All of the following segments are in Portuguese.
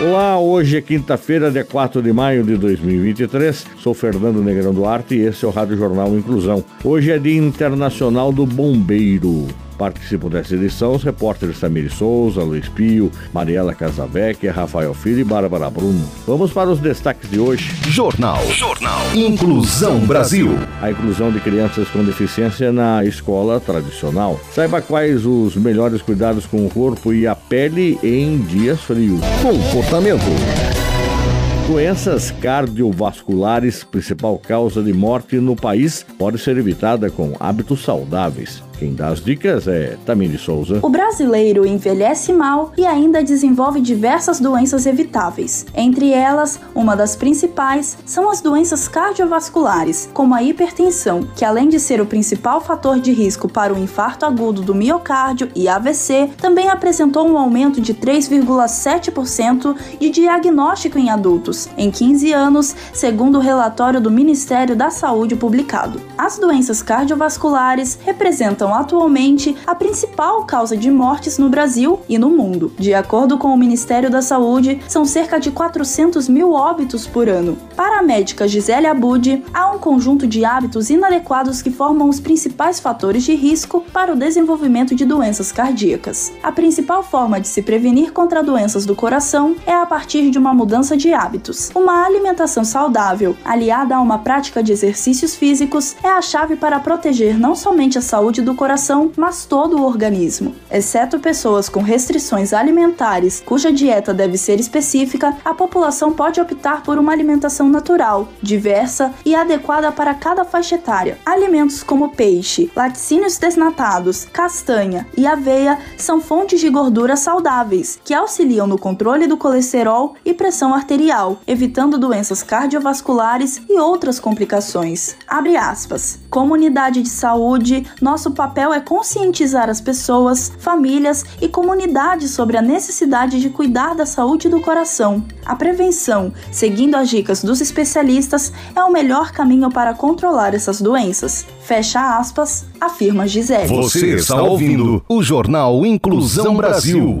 Olá, hoje é quinta-feira, dia 4 de maio de 2023. Sou Fernando Negrão Duarte e esse é o Rádio Jornal Inclusão. Hoje é Dia Internacional do Bombeiro. Participam dessa edição os repórteres Tamiri Souza, Luiz Pio, Mariela Casavec, Rafael Filho e Bárbara Bruno. Vamos para os destaques de hoje. Jornal. Jornal. Inclusão Brasil. A inclusão de crianças com deficiência na escola tradicional. Saiba quais os melhores cuidados com o corpo e a pele em dias frios. Comportamento. Doenças cardiovasculares, principal causa de morte no país, pode ser evitada com hábitos saudáveis. Quem dá as dicas é Tamini Souza. O brasileiro envelhece mal e ainda desenvolve diversas doenças evitáveis. Entre elas, uma das principais são as doenças cardiovasculares, como a hipertensão, que além de ser o principal fator de risco para o infarto agudo do miocárdio e AVC, também apresentou um aumento de 3,7% de diagnóstico em adultos em 15 anos, segundo o relatório do Ministério da Saúde publicado. As doenças cardiovasculares representam são atualmente a principal causa de mortes no Brasil e no mundo. De acordo com o Ministério da Saúde, são cerca de 400 mil óbitos por ano. Para a médica Gisele Abud, há um conjunto de hábitos inadequados que formam os principais fatores de risco para o desenvolvimento de doenças cardíacas. A principal forma de se prevenir contra doenças do coração é a partir de uma mudança de hábitos. Uma alimentação saudável, aliada a uma prática de exercícios físicos, é a chave para proteger não somente a saúde do coração, mas todo o organismo. Exceto pessoas com restrições alimentares, cuja dieta deve ser específica, a população pode optar por uma alimentação natural, diversa e adequada para cada faixa etária. Alimentos como peixe, laticínios desnatados, castanha e aveia são fontes de gordura saudáveis, que auxiliam no controle do colesterol e pressão arterial, evitando doenças cardiovasculares e outras complicações. Abre aspas. Comunidade de saúde, nosso papel papel é conscientizar as pessoas, famílias e comunidades sobre a necessidade de cuidar da saúde do coração. A prevenção, seguindo as dicas dos especialistas, é o melhor caminho para controlar essas doenças. Fecha aspas, afirma Gisele. Você está ouvindo o Jornal Inclusão Brasil.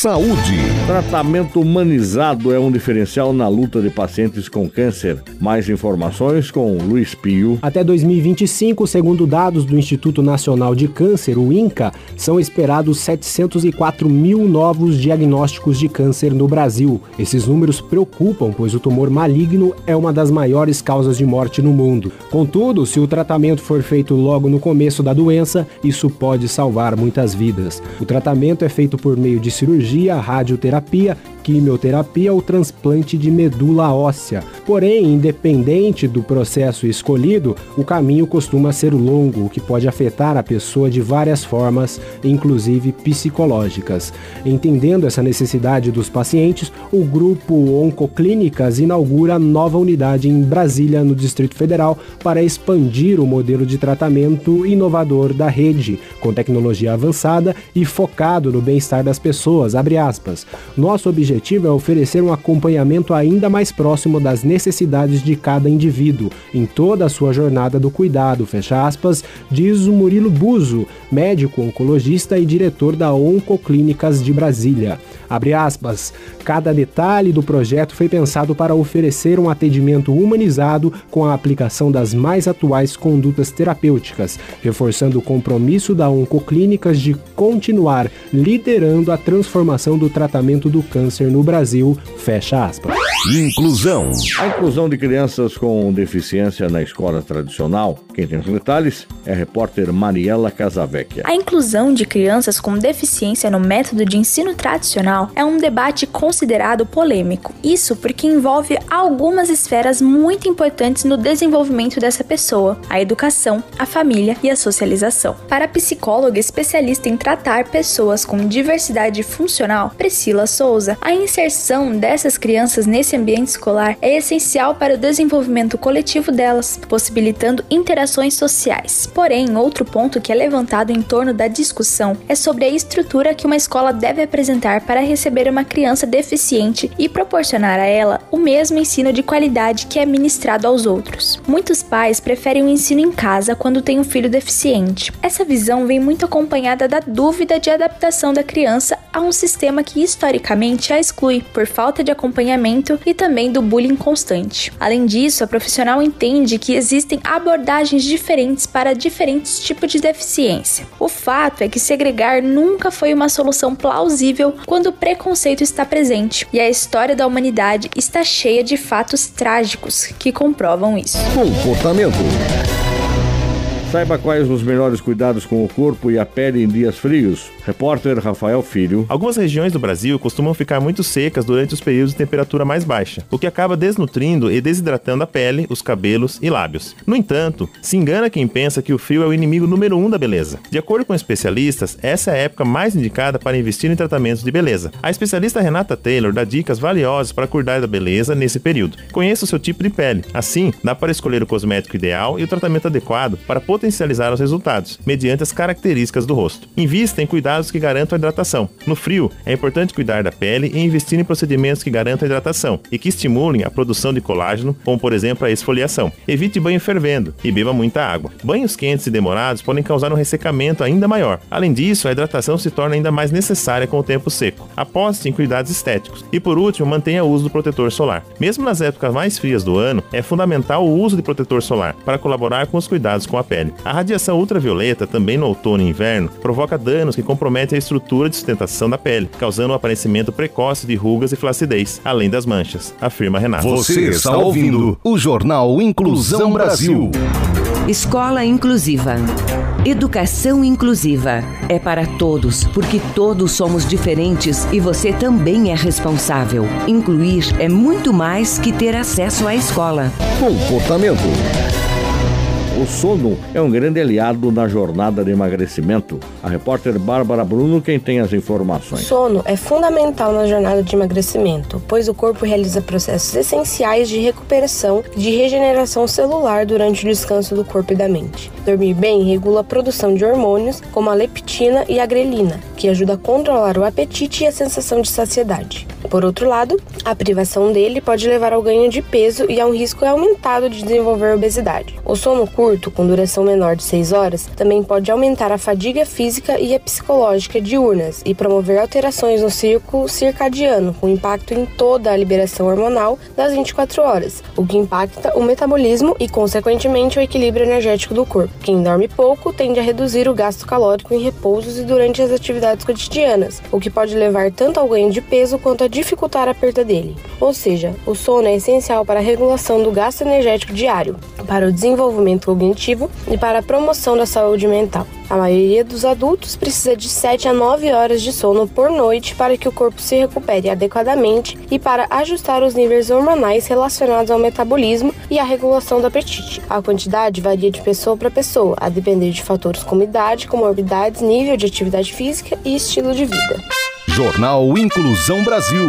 Saúde. Tratamento humanizado é um diferencial na luta de pacientes com câncer. Mais informações com Luiz Pio. Até 2025, segundo dados do Instituto Nacional de Câncer, o INCA, são esperados 704 mil novos diagnósticos de câncer no Brasil. Esses números preocupam, pois o tumor maligno é uma das maiores causas de morte no mundo. Contudo, se o tratamento for feito logo no começo da doença, isso pode salvar muitas vidas. O tratamento é feito por meio de cirurgia radioterapia, quimioterapia ou transplante de medula óssea. Porém, independente do processo escolhido, o caminho costuma ser longo, o que pode afetar a pessoa de várias formas, inclusive psicológicas. Entendendo essa necessidade dos pacientes, o grupo Oncoclínicas inaugura nova unidade em Brasília, no Distrito Federal, para expandir o modelo de tratamento inovador da rede, com tecnologia avançada e focado no bem-estar das pessoas. Nosso objetivo é oferecer um acompanhamento ainda mais próximo das necessidades de cada indivíduo em toda a sua jornada do cuidado, fecha aspas, diz o Murilo Buzo, médico oncologista e diretor da Oncoclínicas de Brasília. Abre aspas, cada detalhe do projeto foi pensado para oferecer um atendimento humanizado com a aplicação das mais atuais condutas terapêuticas, reforçando o compromisso da Oncoclínicas de continuar liderando a transformação do tratamento do câncer no Brasil. Fecha aspas. Inclusão. A inclusão de crianças com deficiência na escola tradicional, quem tem os detalhes é a repórter Mariela Casavecchia. A inclusão de crianças com deficiência no método de ensino tradicional é um debate considerado polêmico. Isso porque envolve algumas esferas muito importantes no desenvolvimento dessa pessoa: a educação, a família e a socialização. Para a psicóloga especialista em tratar pessoas com diversidade funcional, Priscila Souza, a inserção dessas crianças nesse ambiente escolar é essencial para o desenvolvimento coletivo delas, possibilitando interações sociais. Porém, outro ponto que é levantado em torno da discussão é sobre a estrutura que uma escola deve apresentar para receber uma criança deficiente e proporcionar a ela o mesmo ensino de qualidade que é ministrado aos outros. Muitos pais preferem o ensino em casa quando tem um filho deficiente. Essa visão vem muito acompanhada da dúvida de adaptação da criança a um sistema que historicamente a exclui por falta de acompanhamento e também do bullying constante. Além disso, a profissional entende que existem abordagens diferentes para diferentes tipos de deficiência. O fato é que segregar nunca foi uma solução plausível quando preconceito está presente, e a história da humanidade está cheia de fatos trágicos que comprovam isso. Comportamento. Saiba quais os melhores cuidados com o corpo e a pele em dias frios. Repórter Rafael Filho. Algumas regiões do Brasil costumam ficar muito secas durante os períodos de temperatura mais baixa, o que acaba desnutrindo e desidratando a pele, os cabelos e lábios. No entanto, se engana quem pensa que o frio é o inimigo número um da beleza. De acordo com especialistas, essa é a época mais indicada para investir em tratamentos de beleza. A especialista Renata Taylor dá dicas valiosas para cuidar da beleza nesse período. Conheça o seu tipo de pele. Assim, dá para escolher o cosmético ideal e o tratamento adequado para potencializar os resultados, mediante as características do rosto. Invista em cuidados que garantam a hidratação. No frio, é importante cuidar da pele e investir em procedimentos que garantam a hidratação e que estimulem a produção de colágeno, como por exemplo a esfoliação. Evite banho fervendo e beba muita água. Banhos quentes e demorados podem causar um ressecamento ainda maior. Além disso, a hidratação se torna ainda mais necessária com o tempo seco. Aposte em cuidados estéticos. E por último, mantenha o uso do protetor solar. Mesmo nas épocas mais frias do ano, é fundamental o uso de protetor solar para colaborar com os cuidados com a pele. A radiação ultravioleta, também no outono e inverno, provoca danos que comprometem a estrutura de sustentação da pele, causando o aparecimento precoce de rugas e flacidez, além das manchas, afirma Renato. Você está ouvindo o Jornal Inclusão Brasil. Escola Inclusiva. Educação inclusiva é para todos, porque todos somos diferentes e você também é responsável. Incluir é muito mais que ter acesso à escola. Comportamento. O sono é um grande aliado na jornada de emagrecimento. A repórter Bárbara Bruno quem tem as informações. Sono é fundamental na jornada de emagrecimento, pois o corpo realiza processos essenciais de recuperação e de regeneração celular durante o descanso do corpo e da mente. Dormir bem regula a produção de hormônios como a leptina e a grelina, que ajuda a controlar o apetite e a sensação de saciedade. Por outro lado, a privação dele pode levar ao ganho de peso e a um risco aumentado de desenvolver obesidade. O sono curto, com duração menor de 6 horas, também pode aumentar a fadiga física e a psicológica diurnas e promover alterações no círculo circadiano, com impacto em toda a liberação hormonal das 24 horas, o que impacta o metabolismo e, consequentemente, o equilíbrio energético do corpo. Quem dorme pouco tende a reduzir o gasto calórico em repousos e durante as atividades cotidianas, o que pode levar tanto ao ganho de peso quanto a dificultar a perda dele. Ou seja, o sono é essencial para a regulação do gasto energético diário, para o desenvolvimento cognitivo e para a promoção da saúde mental. A maioria dos adultos precisa de 7 a 9 horas de sono por noite para que o corpo se recupere adequadamente e para ajustar os níveis hormonais relacionados ao metabolismo e à regulação do apetite. A quantidade varia de pessoa para pessoa, a depender de fatores como idade, comorbidades, nível de atividade física e estilo de vida. Jornal Inclusão Brasil.